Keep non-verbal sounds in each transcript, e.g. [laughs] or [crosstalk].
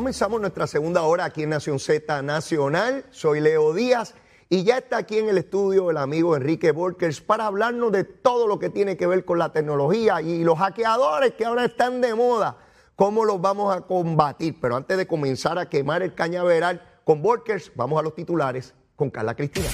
Comenzamos nuestra segunda hora aquí en Nación Z Nacional. Soy Leo Díaz y ya está aquí en el estudio el amigo Enrique Borkers para hablarnos de todo lo que tiene que ver con la tecnología y los hackeadores que ahora están de moda. ¿Cómo los vamos a combatir? Pero antes de comenzar a quemar el cañaveral con Borkers, vamos a los titulares con Carla Cristina.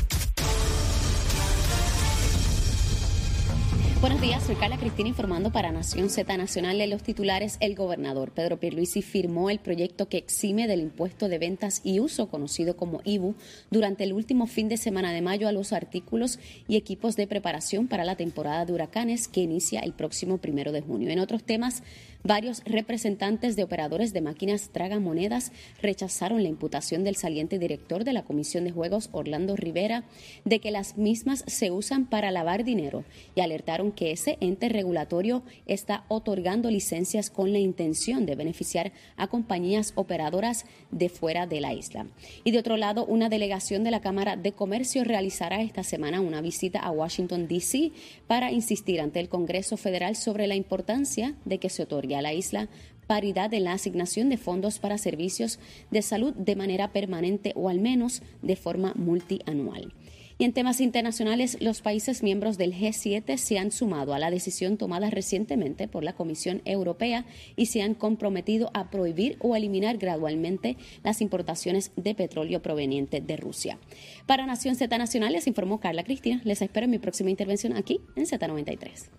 Buenos días, soy Carla Cristina informando para Nación Z Nacional de los titulares. El gobernador Pedro Pierluisi firmó el proyecto que exime del impuesto de ventas y uso conocido como IBU durante el último fin de semana de mayo a los artículos y equipos de preparación para la temporada de huracanes que inicia el próximo primero de junio. En otros temas, Varios representantes de operadores de máquinas tragamonedas rechazaron la imputación del saliente director de la Comisión de Juegos, Orlando Rivera, de que las mismas se usan para lavar dinero y alertaron que ese ente regulatorio está otorgando licencias con la intención de beneficiar a compañías operadoras de fuera de la isla. Y de otro lado, una delegación de la Cámara de Comercio realizará esta semana una visita a Washington, D.C. para insistir ante el Congreso Federal sobre la importancia de que se otorgue a la isla paridad en la asignación de fondos para servicios de salud de manera permanente o al menos de forma multianual. Y en temas internacionales, los países miembros del G7 se han sumado a la decisión tomada recientemente por la Comisión Europea y se han comprometido a prohibir o eliminar gradualmente las importaciones de petróleo proveniente de Rusia. Para Nación Z Nacional les informó Carla Cristina. Les espero en mi próxima intervención aquí en Z93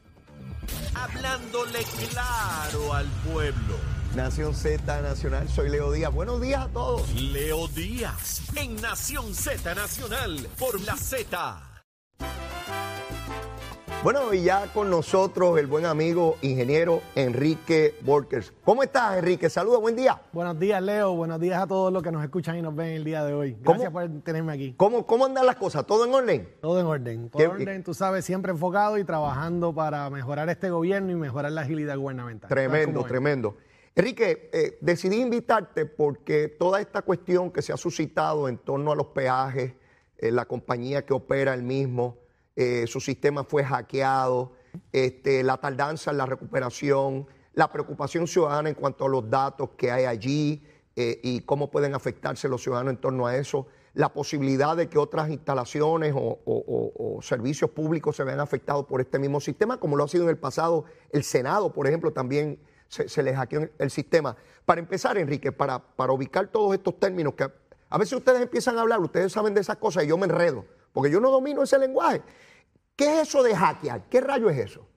hablándole claro al pueblo. Nación Z Nacional, soy Leo Díaz. Buenos días a todos. Leo Díaz, en Nación Z Nacional, por la Z. Bueno, y ya con nosotros el buen amigo ingeniero Enrique Borkers. ¿Cómo estás, Enrique? Saludos, buen día. Buenos días, Leo. Buenos días a todos los que nos escuchan y nos ven el día de hoy. Gracias por tenerme aquí. ¿Cómo, ¿Cómo andan las cosas? ¿Todo en orden? Todo en orden. Todo en orden, tú sabes, siempre enfocado y trabajando para mejorar este gobierno y mejorar la agilidad gubernamental. Tremendo, tremendo. Enrique, eh, decidí invitarte porque toda esta cuestión que se ha suscitado en torno a los peajes, eh, la compañía que opera el mismo, eh, su sistema fue hackeado, este, la tardanza en la recuperación, la preocupación ciudadana en cuanto a los datos que hay allí y cómo pueden afectarse los ciudadanos en torno a eso, la posibilidad de que otras instalaciones o, servicios públicos se vean afectados por este mismo sistema, como lo ha sido en el pasado el Senado, por ejemplo, también se, se les hackeó el sistema. Para empezar, Enrique, para, para ubicar todos estos términos que a veces ustedes empiezan a hablar, ustedes saben de esas cosas y yo me enredo, porque yo no domino ese lenguaje. ¿Qué es eso de hackear? ¿Qué rayo es eso?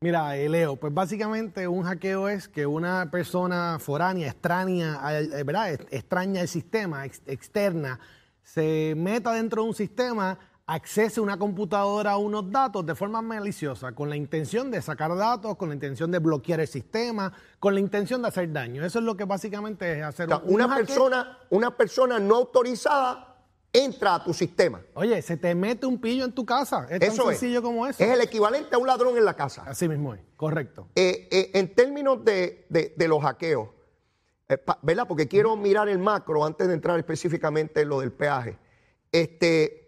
Mira, eh, Leo, pues básicamente un hackeo es que una persona foránea, extraña, eh, ¿verdad? extraña el sistema, externa, se meta dentro de un sistema, accese una computadora a unos datos de forma maliciosa, con la intención de sacar datos, con la intención de bloquear el sistema, con la intención de hacer daño. Eso es lo que básicamente es hacer una persona, una persona no autorizada entra a tu sistema. Oye, se te mete un pillo en tu casa. Es tan sencillo como eso. Es el equivalente a un ladrón en la casa. Así mismo es, correcto. Eh, eh, en términos de, los hackeos, eh, ¿verdad? Porque quiero mirar el macro antes de entrar específicamente en lo del peaje. Este,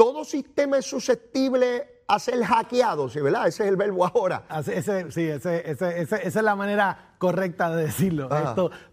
todo sistema es susceptible a ser hackeado, ¿sí, ¿verdad? Ese es el verbo ahora. Ese, sí, esa es la manera correcta de decirlo.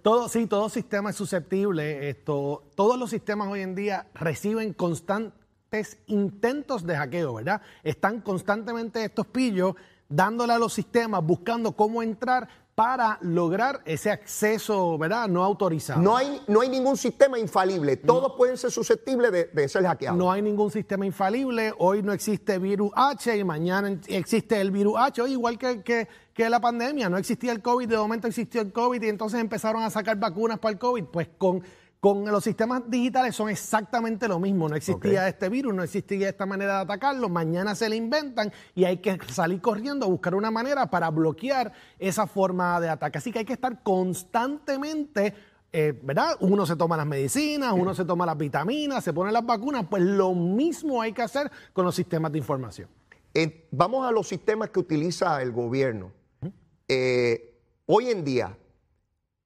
todo, sí, todo sistema es susceptible. Esto, todos los sistemas hoy en día reciben constantes intentos de hackeo, ¿verdad? Están constantemente estos pillos dándole a los sistemas, buscando cómo entrar para lograr ese acceso, ¿verdad? No autorizado. No hay, no hay ningún sistema infalible. Todos pueden ser susceptibles de, ser hackeados. No hay ningún sistema infalible. Hoy no existe virus H y mañana existe el virus H. Hoy igual que, que, que la pandemia. No existía el COVID, de momento existió el COVID y entonces empezaron a sacar vacunas para el COVID. Pues con con los sistemas digitales son exactamente lo mismo. No existía este virus, no existía esta manera de atacarlo. Mañana se le inventan y hay que salir corriendo a buscar una manera para bloquear esa forma de ataque. Así que hay que estar constantemente eh, ¿verdad? Uno se toma las medicinas, uno se toma las vitaminas, se pone las vacunas, pues lo mismo hay que hacer con los sistemas de información. vamos a los sistemas que utiliza el gobierno. Eh, hoy en día,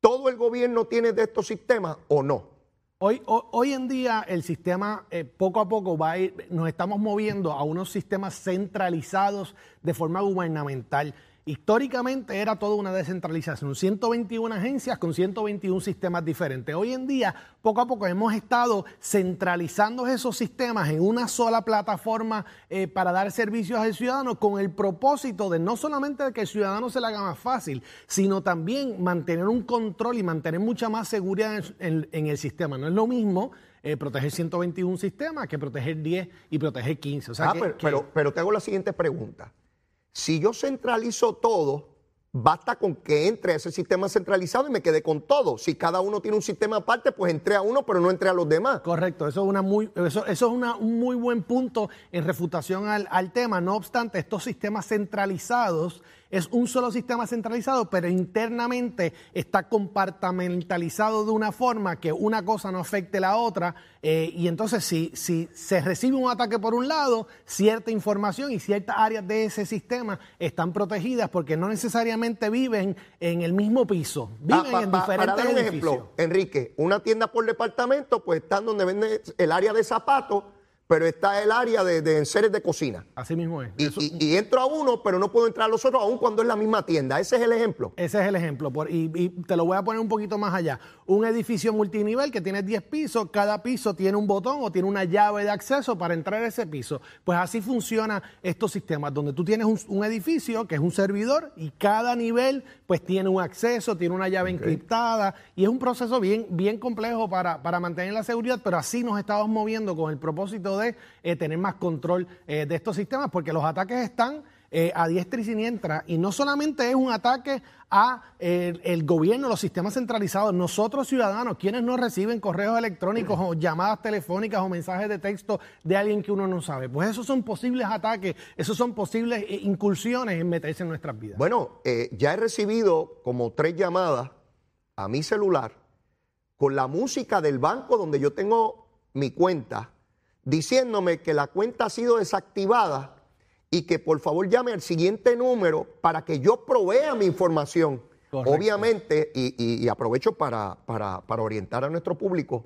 ¿Todo el gobierno tiene de estos sistemas o no? Hoy, en día el sistema eh, poco a poco va a ir, nos estamos moviendo a unos sistemas centralizados de forma gubernamental. Históricamente era toda una descentralización, 121 agencias con 121 sistemas diferentes. Hoy en día, poco a poco hemos estado centralizando esos sistemas en una sola plataforma eh, para dar servicios al ciudadano con el propósito de no solamente que el ciudadano se le haga más fácil, sino también mantener un control y mantener mucha más seguridad en, el sistema. No es lo mismo eh, proteger 121 sistemas que proteger 10 y proteger 15. ah, pero, pero te hago la siguiente pregunta. Si yo centralizo todo, basta con que entre a ese sistema centralizado y me quede con todo. Si cada uno tiene un sistema aparte, pues entré a uno, pero no entré a los demás. Correcto, eso es, una muy, eso, es un muy buen punto en refutación al, al tema. No obstante, estos sistemas centralizados es un solo sistema centralizado, pero internamente está compartamentalizado de una forma que una cosa no afecte a la otra. Eh, y entonces, si, si se recibe un ataque por un lado, cierta información y ciertas áreas de ese sistema están protegidas porque no necesariamente viven en el mismo piso, viven ah, en diferentes para dar un ejemplo, Enrique, una tienda por departamento, pues están donde vende el área de zapatos pero está el área de, de enseres de cocina. Así mismo es. Y, entro a uno, pero no puedo entrar a los otros, aun cuando es la misma tienda. Ese es el ejemplo. Ese es el ejemplo. y, y, te lo voy a poner un poquito más allá. Un edificio multinivel que tiene 10 pisos, cada piso tiene un botón o tiene una llave de acceso para entrar a ese piso. Pues así funcionan estos sistemas, donde tú tienes un, edificio que es un servidor y cada nivel pues tiene un acceso, tiene una llave encriptada y es un proceso bien, bien complejo para, para mantener la seguridad, pero así nos estamos moviendo con el propósito de eh, tener más control eh, de estos sistemas, porque los ataques están eh, a diestra y siniestra, y no solamente es un ataque a el gobierno, los sistemas centralizados, nosotros ciudadanos, quienes no reciben correos electrónicos o llamadas telefónicas o mensajes de texto de alguien que uno no sabe, pues esos son posibles ataques, esos son posibles incursiones en meterse en nuestras vidas. Bueno, ya he recibido como tres llamadas a mi celular con la música del banco donde yo tengo mi cuenta diciéndome que la cuenta ha sido desactivada y que por favor llame al siguiente número para que yo provea mi información. Obviamente, y, aprovecho para, para, orientar a nuestro público,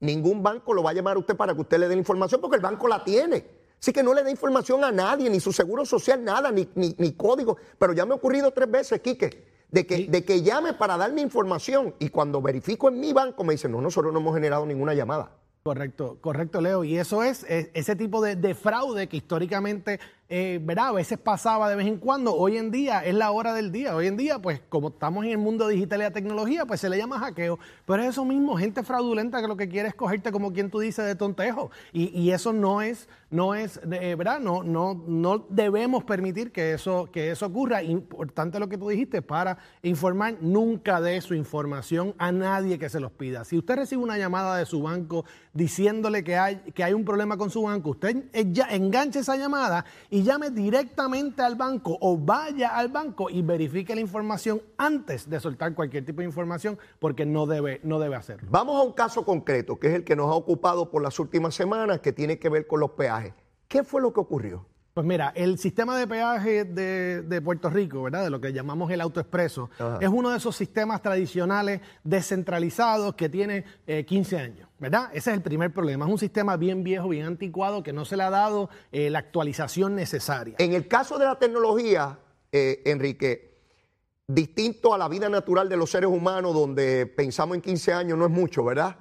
ningún banco lo va a llamar a usted para que usted le dé la información porque el banco la tiene. Así que no le dé información a nadie, ni su seguro social, nada, ni, ni, código. Pero ya me ha ocurrido tres veces, Quique, de que, de que llame para darme información y cuando verifico en mi banco me dicen, no, nosotros no hemos generado ninguna llamada. Correcto, correcto, Leo. Y eso es, ese tipo de, fraude que históricamente eh. A veces pasaba de vez en cuando. Hoy en día es la hora del día. Hoy en día, pues como estamos en el mundo digital y la tecnología, pues se le llama hackeo. Pero es eso mismo, gente fraudulenta que lo que quiere es cogerte como quien tú dices de tontejo. Y, eso no es, no es, ¿verdad? No, no, no debemos permitir que eso, que eso ocurra. Importante lo que tú dijiste, para informar nunca de su información a nadie que se los pida. Si usted recibe una llamada de su banco diciéndole que hay, que hay un problema con su banco, usted ya enganche esa llamada y llame directamente al banco o vaya al banco y verifique la información antes de soltar cualquier tipo de información porque no debe, no debe hacerlo. Vamos a un caso concreto que es el que nos ha ocupado por las últimas semanas que tiene que ver con los peajes. ¿Qué fue lo que ocurrió? Pues mira, el sistema de peaje de, Puerto Rico, ¿verdad? De lo que llamamos el autoexpreso, es uno de esos sistemas tradicionales descentralizados que tiene 15 eh, años, ¿verdad? Ese es el primer problema. Es un sistema bien viejo, bien anticuado, que no se le ha dado eh, la actualización necesaria. En el caso de la tecnología, eh, Enrique, distinto a la vida natural de los seres humanos, donde pensamos en 15 años, no es mucho, ¿verdad?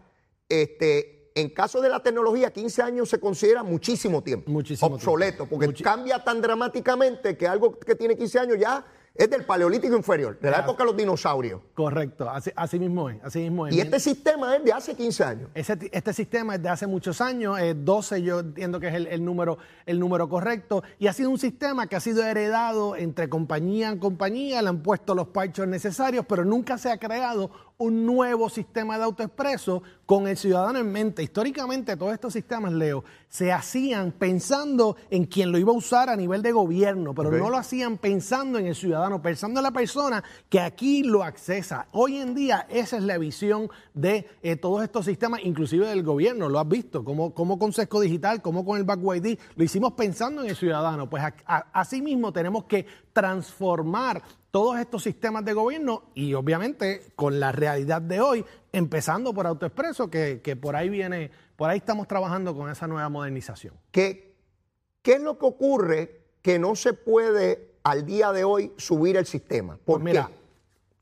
Este, en caso de la tecnología, 15 años se considera muchísimo tiempo. Muchísimo obsoleto, porque cambia tan dramáticamente que algo que tiene 15 años ya es del paleolítico inferior, de la época de los dinosaurios. Correcto, así, mismo es. Así mismo Y este sistema es de hace 15 años. este sistema es de hace muchos años, 12 yo entiendo que es el, número, el número correcto, y ha sido un sistema que ha sido heredado entre compañía en compañía, le han puesto los parchos necesarios, pero nunca se ha creado un nuevo sistema de autoexpreso con el ciudadano en mente. Históricamente todos estos sistemas, Leo, se hacían pensando en quien lo iba a usar a nivel de gobierno, pero no lo hacían pensando en el ciudadano, pensando en la persona que aquí lo accesa. Hoy en día esa es la visión de eh, todos estos sistemas, inclusive del gobierno, lo has visto, como, como con Sesco Digital, como con el Back ID, lo hicimos pensando en el ciudadano. Pues así mismo tenemos que transformar todos estos sistemas de gobierno y obviamente con la realidad de hoy, empezando por AutoExpreso, que, que por ahí viene, por ahí estamos trabajando con esa nueva modernización. ¿Qué, ¿Qué es lo que ocurre que no se puede al día de hoy subir el sistema? ¿Por Pues mira, qué?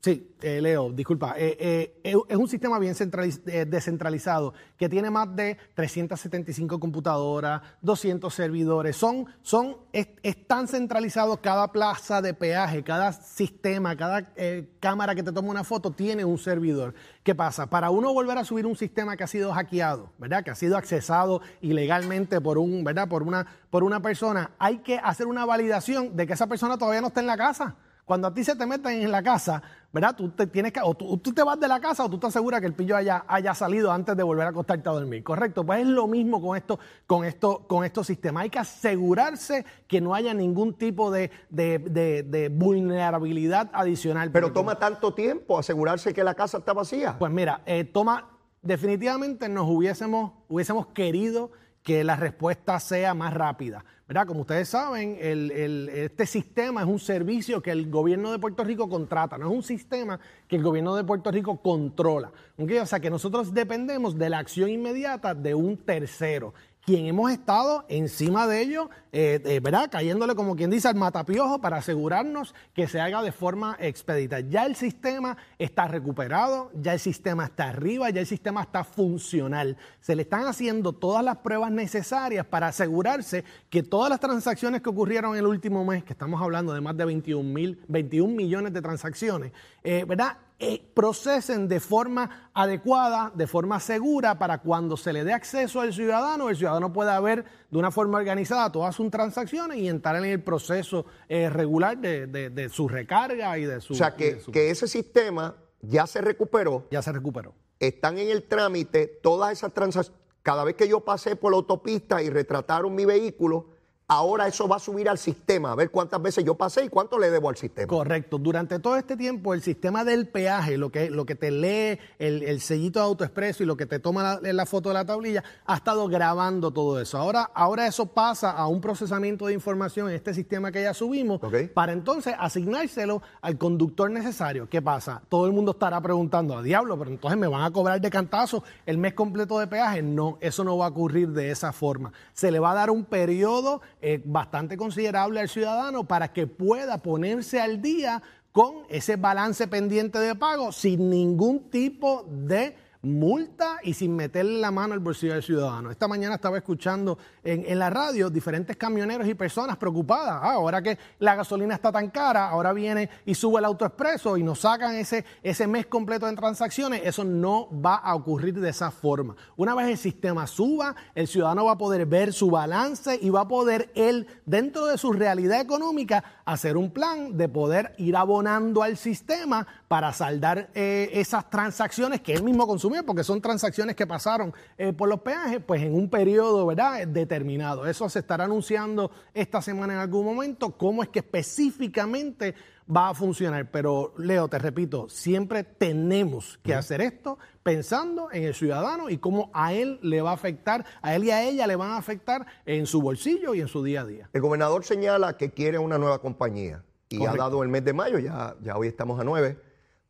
Sí, eh, Leo, disculpa. Eh, eh, es un sistema bien eh, descentralizado que tiene más de 375 computadoras, 200 servidores. Son, son, es tan centralizado cada plaza de peaje, cada sistema, cada eh, cámara que te toma una foto tiene un servidor. ¿Qué pasa? Para uno volver a subir un sistema que ha sido hackeado, ¿verdad? Que ha sido accesado ilegalmente por un, ¿verdad? Por una, por una persona, hay que hacer una validación de que esa persona todavía no está en la casa. Cuando a ti se te meten en la casa, ¿verdad? Tú te tienes que, o tú, tú te vas de la casa o tú te aseguras que el pillo haya, haya salido antes de volver a acostarte a dormir, ¿correcto? Pues es lo mismo con esto, con esto, con estos sistemas. Hay que asegurarse que no haya ningún tipo de, de- de- de vulnerabilidad adicional. Pero Porque toma tanto tiempo asegurarse que la casa está vacía. pues mira, eh, toma, definitivamente nos hubiésemos, hubiésemos querido que la respuesta sea más rápida. ¿verdad? Como ustedes saben, este sistema es un servicio que el gobierno de Puerto Rico contrata, no es un sistema que el gobierno de Puerto Rico controla. ¿ok? O sea que nosotros dependemos de la acción inmediata de un tercero quien hemos estado encima de ello, eh, eh, ¿verdad? Cayéndole, como quien dice, al matapiojo para asegurarnos que se haga de forma expedita. Ya el sistema está recuperado, ya el sistema está arriba, ya el sistema está funcional. Se le están haciendo todas las pruebas necesarias para asegurarse que todas las transacciones que ocurrieron el último mes, que estamos hablando de más de 21, mil, 21 millones de transacciones, eh, ¿verdad? eh, procesen de forma adecuada, de forma segura, para cuando se le dé acceso al ciudadano, el ciudadano pueda ver de una forma organizada todas sus transacciones y entrar en el proceso eh, regular de, de- de su recarga y de su... o sea, que, su- que ese sistema ya se recuperó, ya se recuperó. están en el trámite todas esas transacciones. Cada vez que yo pasé por la autopista y retrataron mi vehículo, ahora eso va a subir al sistema, a ver cuántas veces yo pasé y cuánto le debo al sistema. Correcto. Durante todo este tiempo, el sistema del peaje, lo que, lo que te lee el, el sellito de AutoExpreso y lo que te toma la, la foto de la tablilla, ha estado grabando todo eso. Ahora, ahora eso pasa a un procesamiento de información en este sistema que ya subimos para entonces asignárselo al conductor necesario. ¿Qué pasa? Todo el mundo estará preguntando, a diablo, pero entonces me van a cobrar de cantazo el mes completo de peaje. No, eso no va a ocurrir de esa forma. Se le va a dar un periodo eh, bastante considerable al ciudadano para que pueda ponerse al día con ese balance pendiente de pago sin ningún tipo de multa y sin meterle la mano al bolsillo del ciudadano. Esta mañana estaba escuchando en, en la radio diferentes camioneros y personas preocupadas. Ah, ahora que la gasolina está tan cara, ahora viene y sube el autoexpreso y nos sacan ese, ese mes completo de transacciones. Eso no va a ocurrir de esa forma. Una vez el sistema suba, el ciudadano va a poder ver su balance y va a poder él, dentro de su realidad económica, hacer un plan de poder ir abonando al sistema para saldar eh, esas transacciones que él mismo consumió, porque son transacciones que pasaron eh, por los peajes, pues en un periodo ¿verdad? determinado. Eso se estará anunciando esta semana en algún momento, cómo es que específicamente va a funcionar. Pero Leo, te repito, siempre tenemos que hacer esto pensando en el ciudadano y cómo a él le va a afectar, a él y a ella le van a afectar en su bolsillo y en su día a día. El gobernador señala que quiere una nueva compañía y Correcto. ha dado el mes de mayo, ya, ya hoy estamos a 9,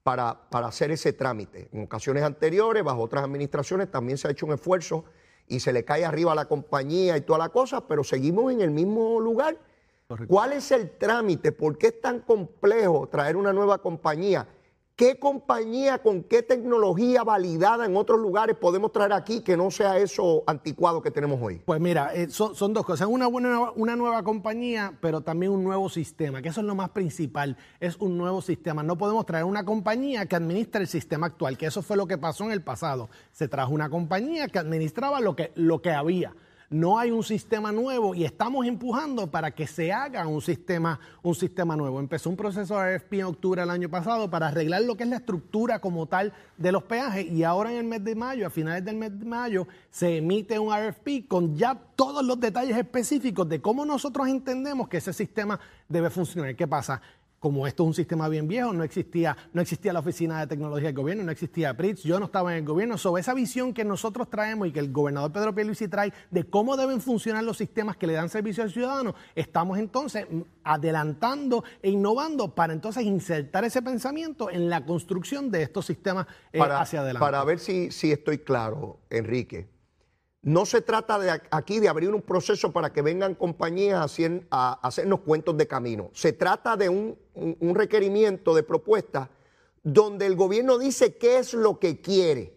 para, para hacer ese trámite. En ocasiones anteriores, bajo otras administraciones, también se ha hecho un esfuerzo y se le cae arriba a la compañía y toda la cosa, pero seguimos en el mismo lugar. ¿Cuál es el trámite? ¿Por qué es tan complejo traer una nueva compañía? ¿Qué compañía con qué tecnología validada en otros lugares podemos traer aquí que no sea eso anticuado que tenemos hoy? Pues mira, eh, son, son dos cosas. Una, buena, una nueva compañía, pero también un nuevo sistema, que eso es lo más principal, es un nuevo sistema. No podemos traer una compañía que administre el sistema actual, que eso fue lo que pasó en el pasado. Se trajo una compañía que administraba lo que, lo que había. No hay un sistema nuevo y estamos empujando para que se haga un sistema, un sistema nuevo. Empezó un proceso de RFP en octubre del año pasado para arreglar lo que es la estructura como tal de los peajes y ahora en el mes de mayo, a finales del mes de mayo, se emite un RFP con ya todos los detalles específicos de cómo nosotros entendemos que ese sistema debe funcionar. ¿Qué pasa? Como esto es un sistema bien viejo, no existía, no existía la Oficina de Tecnología del Gobierno, no existía PRITS, yo no estaba en el gobierno. Sobre esa visión que nosotros traemos y que el gobernador Pedro Pierluisi trae de cómo deben funcionar los sistemas que le dan servicio al ciudadano, estamos entonces adelantando e innovando para entonces insertar ese pensamiento en la construcción de estos sistemas eh, hacia adelante. Para ver si, si estoy claro, Enrique. No se trata de aquí de abrir un proceso para que vengan compañías a, hacer, a hacernos cuentos de camino. Se trata de un, un requerimiento de propuesta donde el gobierno dice qué es lo que quiere.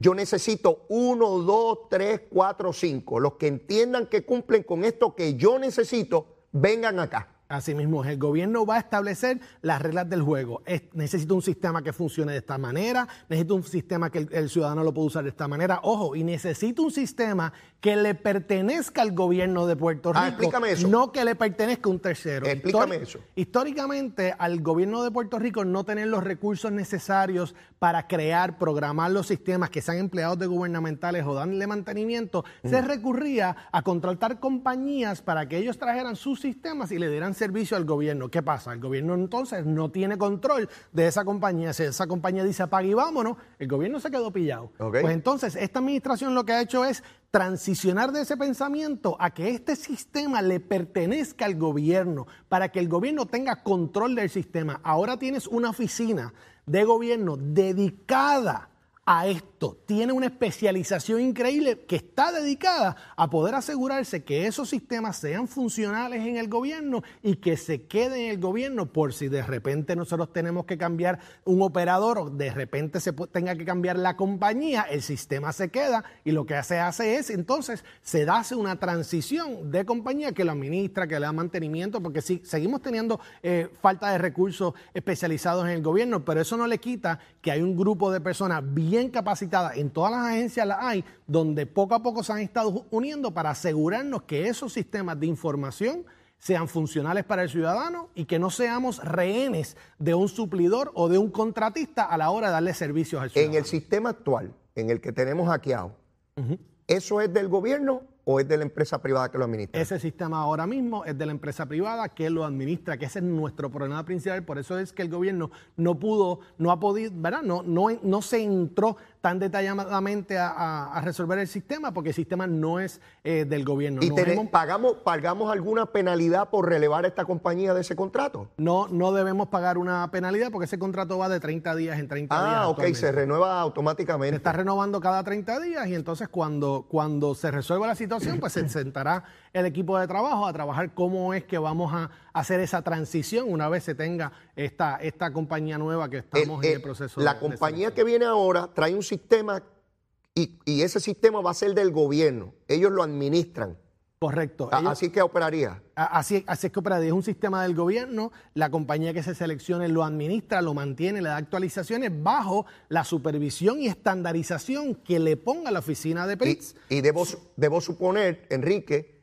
Yo necesito uno, dos, tres, cuatro, cinco. Los que entiendan que cumplen con esto que yo necesito, vengan acá. Asimismo, el gobierno va a establecer las reglas del juego. necesito un sistema que funcione de esta manera, necesito un sistema que el, ciudadano lo pueda usar de esta manera. Ojo, y necesito un sistema que le pertenezca al gobierno de Puerto ah, Rico. No que le pertenezca a un tercero. Explícame eso. Históricamente, al gobierno de Puerto Rico no tener los recursos necesarios para crear, programar los sistemas que sean empleados de gubernamentales o darle mantenimiento, se recurría a contratar compañías para que ellos trajeran sus sistemas y le dieran servicio al gobierno. ¿Qué pasa? El gobierno entonces no tiene control de esa compañía. Si esa compañía dice apague y vámonos, el gobierno se quedó pillado. Pues entonces, esta administración lo que ha hecho es transicionar de ese pensamiento a que este sistema le pertenezca al gobierno, para que el gobierno tenga control del sistema. Ahora tienes una oficina de gobierno dedicada a esto, tiene una especialización increíble que está dedicada a poder asegurarse que esos sistemas sean funcionales en el gobierno y que se queden en el gobierno por si de repente nosotros tenemos que cambiar un operador o de repente se tenga que cambiar la compañía, el sistema se queda y lo que se hace es entonces se hace una transición de compañía que lo administra, que le da mantenimiento, porque si seguimos teniendo eh, falta de recursos especializados en el gobierno, pero eso no le quita que hay un grupo de personas bien capacitada en todas las agencias las hay, donde poco a poco se han estado uniendo para asegurarnos que esos sistemas de información sean funcionales para el ciudadano y que no seamos rehenes de un suplidor o de un contratista a la hora de darle servicios al ciudadano. En el sistema actual, en el que tenemos hackeado, ¿eso es del gobierno o es de la empresa privada que lo administra? Ese sistema ahora mismo es de la empresa privada que lo administra, que ese es nuestro problema principal. Por eso es que el gobierno no pudo, no ha podido, ¿verdad? No, no, no se entró tan detalladamente a, resolver el sistema porque el sistema no es eh, del gobierno. ¿Y pagamos, pagamos alguna penalidad por relevar a esta compañía de ese contrato? No, no debemos pagar una penalidad porque ese contrato va de 30 días en 30 días. Ah, ok, se renueva automáticamente. Se está renovando cada 30 días y entonces cuando, cuando se resuelva la situación, pues se [clears throat] sentará el equipo de trabajo a trabajar cómo es que vamos a hacer esa transición una vez se tenga esta, esta compañía nueva que estamos en el proceso. La compañía que viene ahora trae un sistema y, y, ese sistema va a ser del gobierno. Ellos lo administran. Correcto. así que operaría. Así, así es que operaría. Es un sistema del gobierno. La compañía que se seleccione lo administra, lo mantiene, le da actualizaciones bajo la supervisión y estandarización que le ponga la oficina de PRITS. Y, debo, debo suponer, Enrique,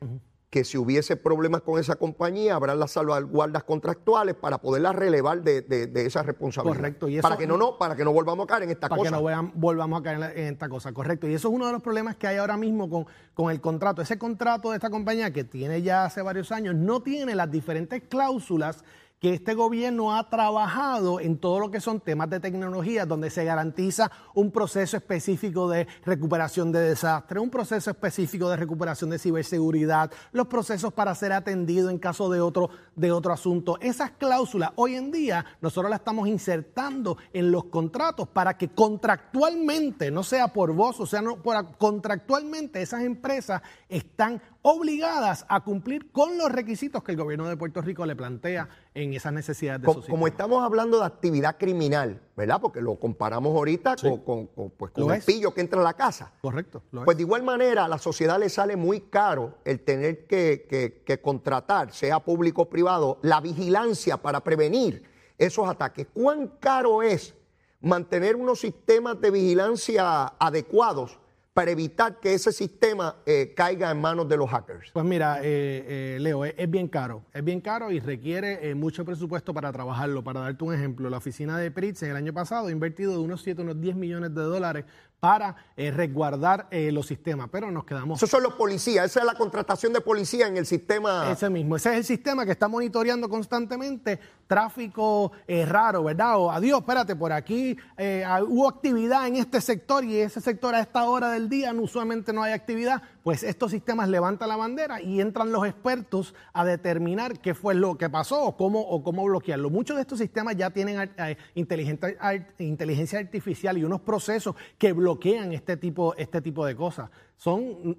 que si hubiese problemas con esa compañía, habrá las salvaguardas contractuales para poderla relevar de, de, esa responsabilidad. Correcto. Y para, que no, no, para que no volvamos a caer en esta cosa. Para que no volvamos a caer en, esta cosa, correcto. Y eso es uno de los problemas que hay ahora mismo con, con el contrato. Ese contrato de esta compañía que tiene ya hace varios años no tiene las diferentes cláusulas que este gobierno ha trabajado en todo lo que son temas de tecnología, donde se garantiza un proceso específico de recuperación de desastre, un proceso específico de recuperación de ciberseguridad, los procesos para ser atendido en caso de otro, de otro asunto. Esas cláusulas hoy en día nosotros las estamos insertando en los contratos para que contractualmente, no sea por vos, o sea, no, por, contractualmente esas empresas están obligadas a cumplir con los requisitos que el gobierno de Puerto Rico le plantea en esas necesidades de como, como estamos hablando de actividad criminal, ¿verdad? Porque lo comparamos ahorita con, pues, el pillo que entra a la casa. Correcto. pues de igual manera a la sociedad le sale muy caro el tener que, que contratar, sea público o privado, la vigilancia para prevenir esos ataques. ¿Cuán caro es mantener unos sistemas de vigilancia adecuados? Para evitar que ese sistema eh, caiga en manos de los hackers? Pues mira, eh, eh, Leo, es, bien caro, es bien caro y requiere mucho presupuesto para trabajarlo. Para darte un ejemplo, la oficina de Pritz el año pasado ha invertido de unos 7, unos 10 millones de dólares para eh, resguardar eh, los sistemas, pero nos quedamos... Esos son los policías, esa es la contratación de policía en el sistema... Ese mismo, ese es el sistema que está monitoreando constantemente tráfico eh, raro, ¿verdad? O adiós, espérate, por aquí hubo actividad en este sector y ese sector a esta hora del día usualmente no hay actividad, pues estos sistemas levantan la bandera y entran los expertos a determinar qué fue lo que pasó o cómo, o cómo bloquearlo. Muchos de estos sistemas ya tienen inteligencia, inteligencia artificial y unos procesos que bloquean este tipo, este tipo de cosas. Son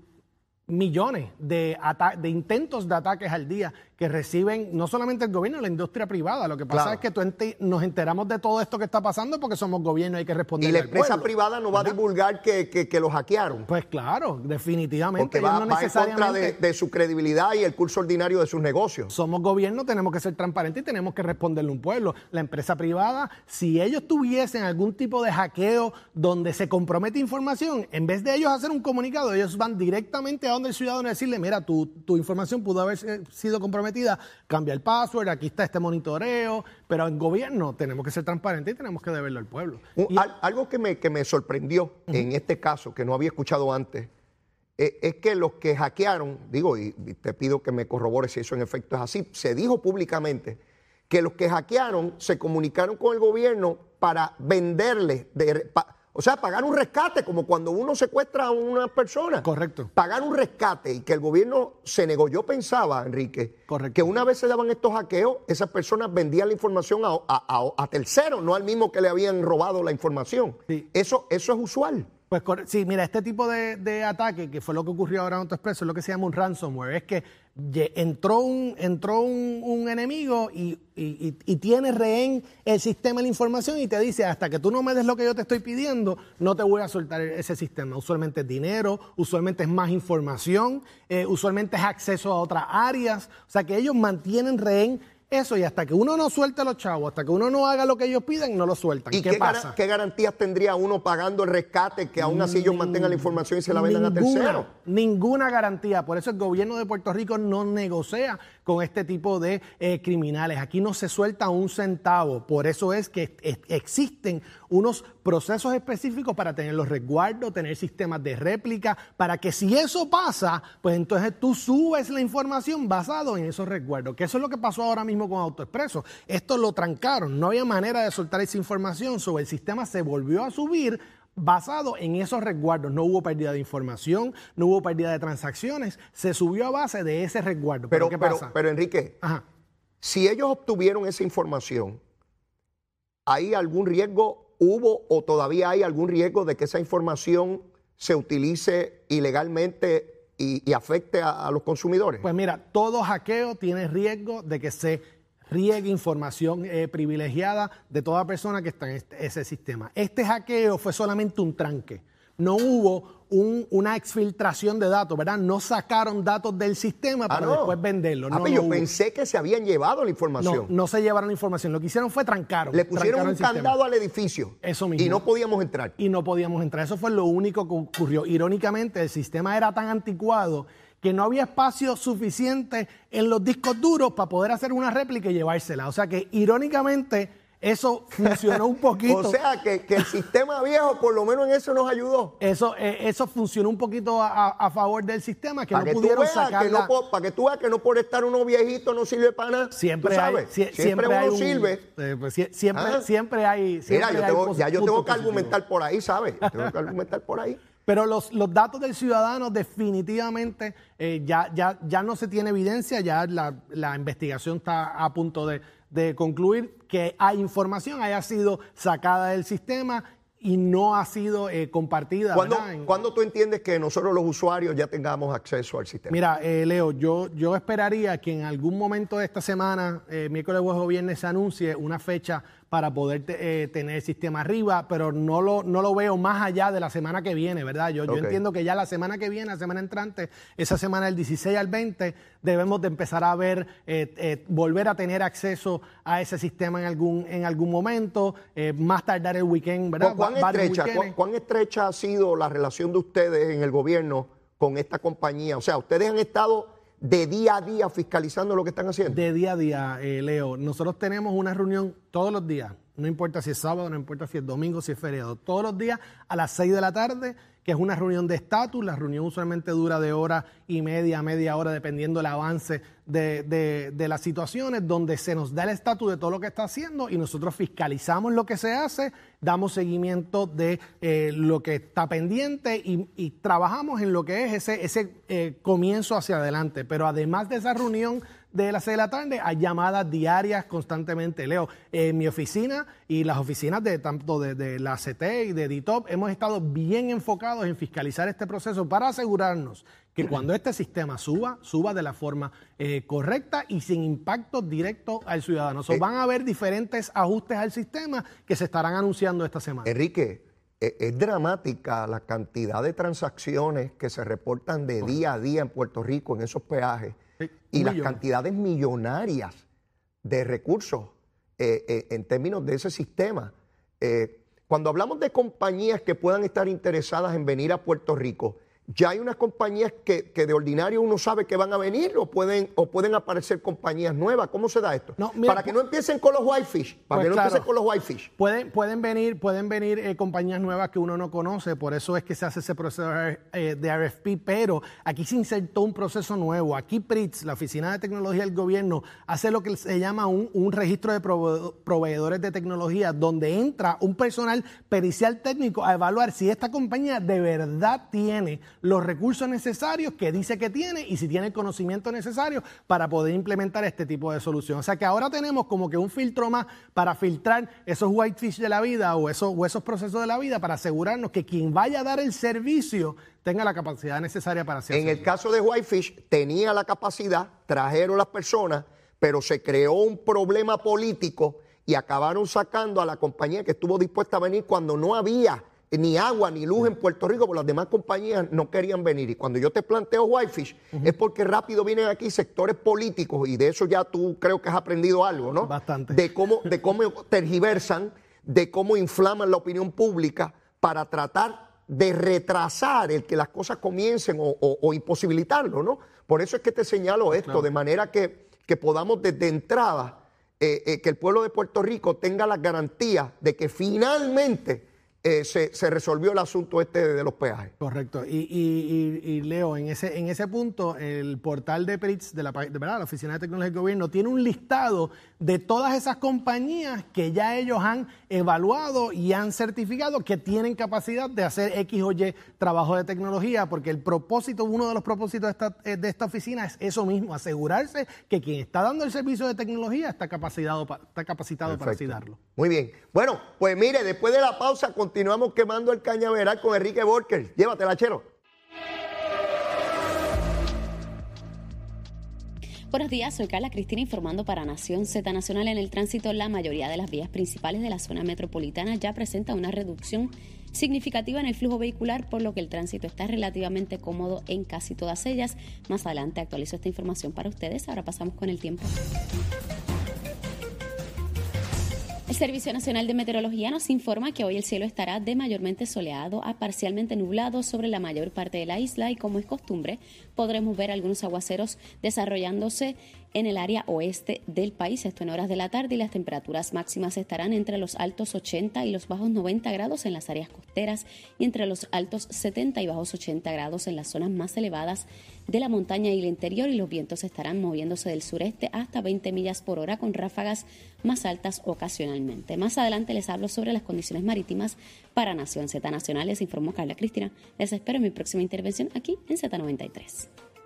millones de, de intentos de ataques al día que reciben no solamente el gobierno, la industria privada. Lo que pasa es que nos enteramos de todo esto que está pasando porque somos gobierno y hay que responder. Y la empresa privada no va a divulgar que, que, lo hackearon. Pues claro, definitivamente. Porque va, no en contra de, su credibilidad y el curso ordinario de sus negocios. Somos gobierno, tenemos que ser transparentes y tenemos que responderle a un pueblo. La empresa privada, si ellos tuviesen algún tipo de hackeo donde se compromete información, en vez de ellos hacer un comunicado, ellos van directamente a donde el ciudadano y decirle, mira, tu, tu información pudo haber sido comprometida cambia el password, aquí está este monitoreo, pero en gobierno tenemos que ser transparentes y tenemos que deberlo al pueblo. algo que me, que me sorprendió en este caso, que no había escuchado antes, e, es que los que hackearon, digo, y, te pido que me corrobores si eso en efecto es así, se dijo públicamente que los que hackearon se comunicaron con el gobierno para venderle, de, o sea, pagar un rescate, como cuando uno secuestra a una persona. Correcto. Pagar un rescate y que el gobierno se negó. Yo pensaba, Enrique, que una vez se daban estos hackeos, esas personas vendían la información a, terceros, no al mismo que le habían robado la información. Eso, eso es usual. Pues sí, mira, este tipo de, ataque, que fue lo que ocurrió ahora en Autoexpreso, es lo que se llama un ransomware. Es que entró un, entró un, enemigo y, tiene rehén el sistema de la información y te dice, hasta que tú no me des lo que yo te estoy pidiendo, no te voy a soltar ese sistema. Usualmente es dinero, usualmente es más información, eh, usualmente es acceso a otras áreas. O sea que ellos mantienen rehén eso y hasta que uno no suelte a los chavos, hasta que uno no haga lo que ellos piden, no lo sueltan. ¿Y qué, pasa? ¿Qué garantías tendría uno pagando el rescate que aún así ellos mantengan la información y se la vendan a terceros? Ninguna garantía. Por eso el gobierno de Puerto Rico no negocia con este tipo de eh, criminales. Aquí no se suelta un centavo. Por eso es que existen unos procesos específicos para tener los resguardos, tener sistemas de réplica, para que si eso pasa, pues entonces tú subes la información basado en esos resguardos. Que eso es lo que pasó ahora mismo con AutoExpreso. Esto lo trancaron, no había manera de soltar esa información, sobre el sistema se volvió a subir basado en esos resguardos. No hubo pérdida de información, no hubo pérdida de transacciones, se subió a base de ese resguardo. Pero, ¿qué pasa? Pero, Enrique, si ellos obtuvieron esa información, ¿hay algún riesgo ¿Hubo o todavía hay algún riesgo de que esa información se utilice ilegalmente y, afecte a, los consumidores? Pues mira, todo hackeo tiene riesgo de que se riegue información eh, privilegiada de toda persona que está en este, ese sistema. Este hackeo fue solamente un tranque. No hubo una exfiltración de datos, ¿verdad? No sacaron datos del sistema ah, para después venderlos. Ah, yo pensé que se habían llevado la información. No, no se llevaron la información. Lo que hicieron fue trancaron. Le pusieron un candado al edificio. Eso mismo. Y no podíamos entrar. Y no podíamos entrar. Eso fue lo único que ocurrió. Irónicamente, el sistema era tan anticuado que no había espacio suficiente en los discos duros para poder hacer una réplica y llevársela. O sea que, irónicamente, eso funcionó un [laughs] poquito. o sea, que, el sistema viejo por lo menos en eso nos ayudó. Eso, eh, eso funcionó un poquito a, favor del sistema, que no pudieron sacar Para que tú veas que no por estar uno viejito no sirve para nada. Siempre hay, siempre, uno sirve. Eh, pues, siempre, ah. siempre hay... Mira, yo tengo, ya yo tengo que argumentar por ahí, ¿sabes? tengo [laughs] que argumentar por ahí. Pero los, los, datos del ciudadano definitivamente eh, ya, ya, ya no se tiene evidencia, ya la, la investigación está a punto de, de concluir que hay información haya sido sacada del sistema y no ha sido eh, compartida. ¿Cuándo, tú entiendes que nosotros los usuarios ya tengamos acceso al sistema? Mira, eh, Leo, yo, yo esperaría que en algún momento de esta semana, eh, miércoles, jueves o viernes, se anuncie una fecha para poder eh, tener el sistema arriba, pero no lo, no lo veo más allá de la semana que viene, ¿verdad? Yo, yo entiendo que ya la semana que viene, la semana entrante, esa semana del 16 al 20, debemos de empezar a ver, eh, eh, volver a tener acceso a ese sistema en algún, en algún momento, más tardar el weekend, ¿verdad? ¿Cuán estrecha, ¿Cuán estrecha ha sido la relación de ustedes en el gobierno con esta compañía? O sea, ustedes han estado de día a día fiscalizando lo que están haciendo? De día a día, eh, Leo. Nosotros tenemos una reunión todos los días, no importa si es sábado, no importa si es domingo, si es feriado, todos los días a las 6 de la tarde, que es una reunión de estatus. La reunión usualmente dura de hora y media, media hora, dependiendo del avance de, de, las situaciones donde se nos da el estatus de todo lo que está haciendo y nosotros fiscalizamos lo que se hace, damos seguimiento de eh, lo que está pendiente y, trabajamos en lo que es ese, ese eh, comienzo hacia adelante. Pero además de esa reunión de las 6 de la tarde hay llamadas diarias constantemente. Leo, en mi oficina y las oficinas de tanto de, la CT y de DITOP hemos estado bien enfocados en fiscalizar este proceso para asegurarnos que cuando este sistema suba, suba de la forma eh, correcta y sin impacto directo al ciudadano. So, eh, van a haber diferentes ajustes al sistema que se estarán anunciando esta semana. Enrique, e, es dramática la cantidad de transacciones que se reportan de día a día en Puerto Rico en esos peajes y las cantidades millonarias de recursos eh, en términos de ese sistema. cuando hablamos de compañías que puedan estar interesadas en venir a Puerto Rico, ya hay unas compañías que, de ordinario uno sabe que van a venir o pueden, o pueden aparecer compañías nuevas. ¿Cómo se da esto? para que no empiecen con los whitefish. Para pues que no empiecen con los whitefish. Pueden, pueden venir, pueden venir eh, compañías nuevas que uno no conoce, por eso es que se hace ese proceso de RFP, eh, pero aquí se insertó un proceso nuevo. Aquí PRITS, la Oficina de Tecnología del Gobierno, hace lo que se llama un, un registro de proveedores de tecnología, donde entra un personal pericial técnico a evaluar si esta compañía de verdad tiene los recursos necesarios que dice que tiene y si tiene el conocimiento necesario para poder implementar este tipo de solución. O sea que ahora tenemos como que un filtro más para filtrar esos whitefish de la vida o esos, o esos procesos de la vida para asegurarnos que quien vaya a dar el servicio tenga la capacidad necesaria para hacerlo. En el caso de Whitefish, tenía la capacidad, trajeron las personas, pero se creó un problema político y acabaron sacando a la compañía que estuvo dispuesta a venir cuando no había ni agua ni luz en Puerto Rico, porque las demás compañías no querían venir. Y cuando yo te planteo Whitefish, es porque rápido vienen aquí sectores políticos, y de eso ya tú creo que has aprendido algo, ¿no? Bastante. De cómo, de cómo tergiversan, de cómo inflaman la opinión pública para tratar de retrasar el que las cosas comiencen o, imposibilitarlo, ¿no? Por eso es que te señalo esto, de manera que, podamos desde entrada, eh, eh, que el pueblo de Puerto Rico tenga la garantía de que finalmente eh, se, resolvió el asunto este de los peajes. Correcto. Y, Leo, en ese, en ese punto, el portal de PRITS, de la, de, ¿verdad? la Oficina de Tecnología del Gobierno, tiene un listado de todas esas compañías que ya ellos han evaluado y han certificado que tienen capacidad de hacer X o Y trabajo de tecnología, porque el propósito, uno de los propósitos de esta, eh, de esta oficina es eso mismo, asegurarse que quien está dando el servicio de tecnología está capacitado, está capacitado para así darlo. Muy bien. Bueno, pues mire, después de la pausa, continuamos quemando el cañaveral con Enrique Borker. Llévatela, chero. Buenos días, soy Carla Cristina informando para Nación Z Nacional. En el tránsito, la mayoría de las vías principales de la zona metropolitana ya presenta una reducción significativa en el flujo vehicular, por lo que el tránsito está relativamente cómodo en casi todas ellas. Más adelante actualizo esta información para ustedes. Ahora pasamos con el tiempo. El Servicio Nacional de Meteorología nos informa que hoy el cielo estará de mayormente soleado a parcialmente nublado sobre la mayor parte de la isla y como es costumbre podremos ver algunos aguaceros desarrollándose en el área oeste del país, esto en horas de la tarde, y las temperaturas máximas estarán entre los altos 80 y los bajos 90 grados en las áreas costeras y entre los altos 70 y bajos 80 grados en las zonas más elevadas de la montaña y el interior, y los vientos estarán moviéndose del sureste hasta 20 millas por hora con ráfagas más altas ocasionalmente. Más adelante les hablo sobre las condiciones marítimas para Nación Z Nacional. Les informó Carla Cristina. Les espero en mi próxima intervención aquí en Z93.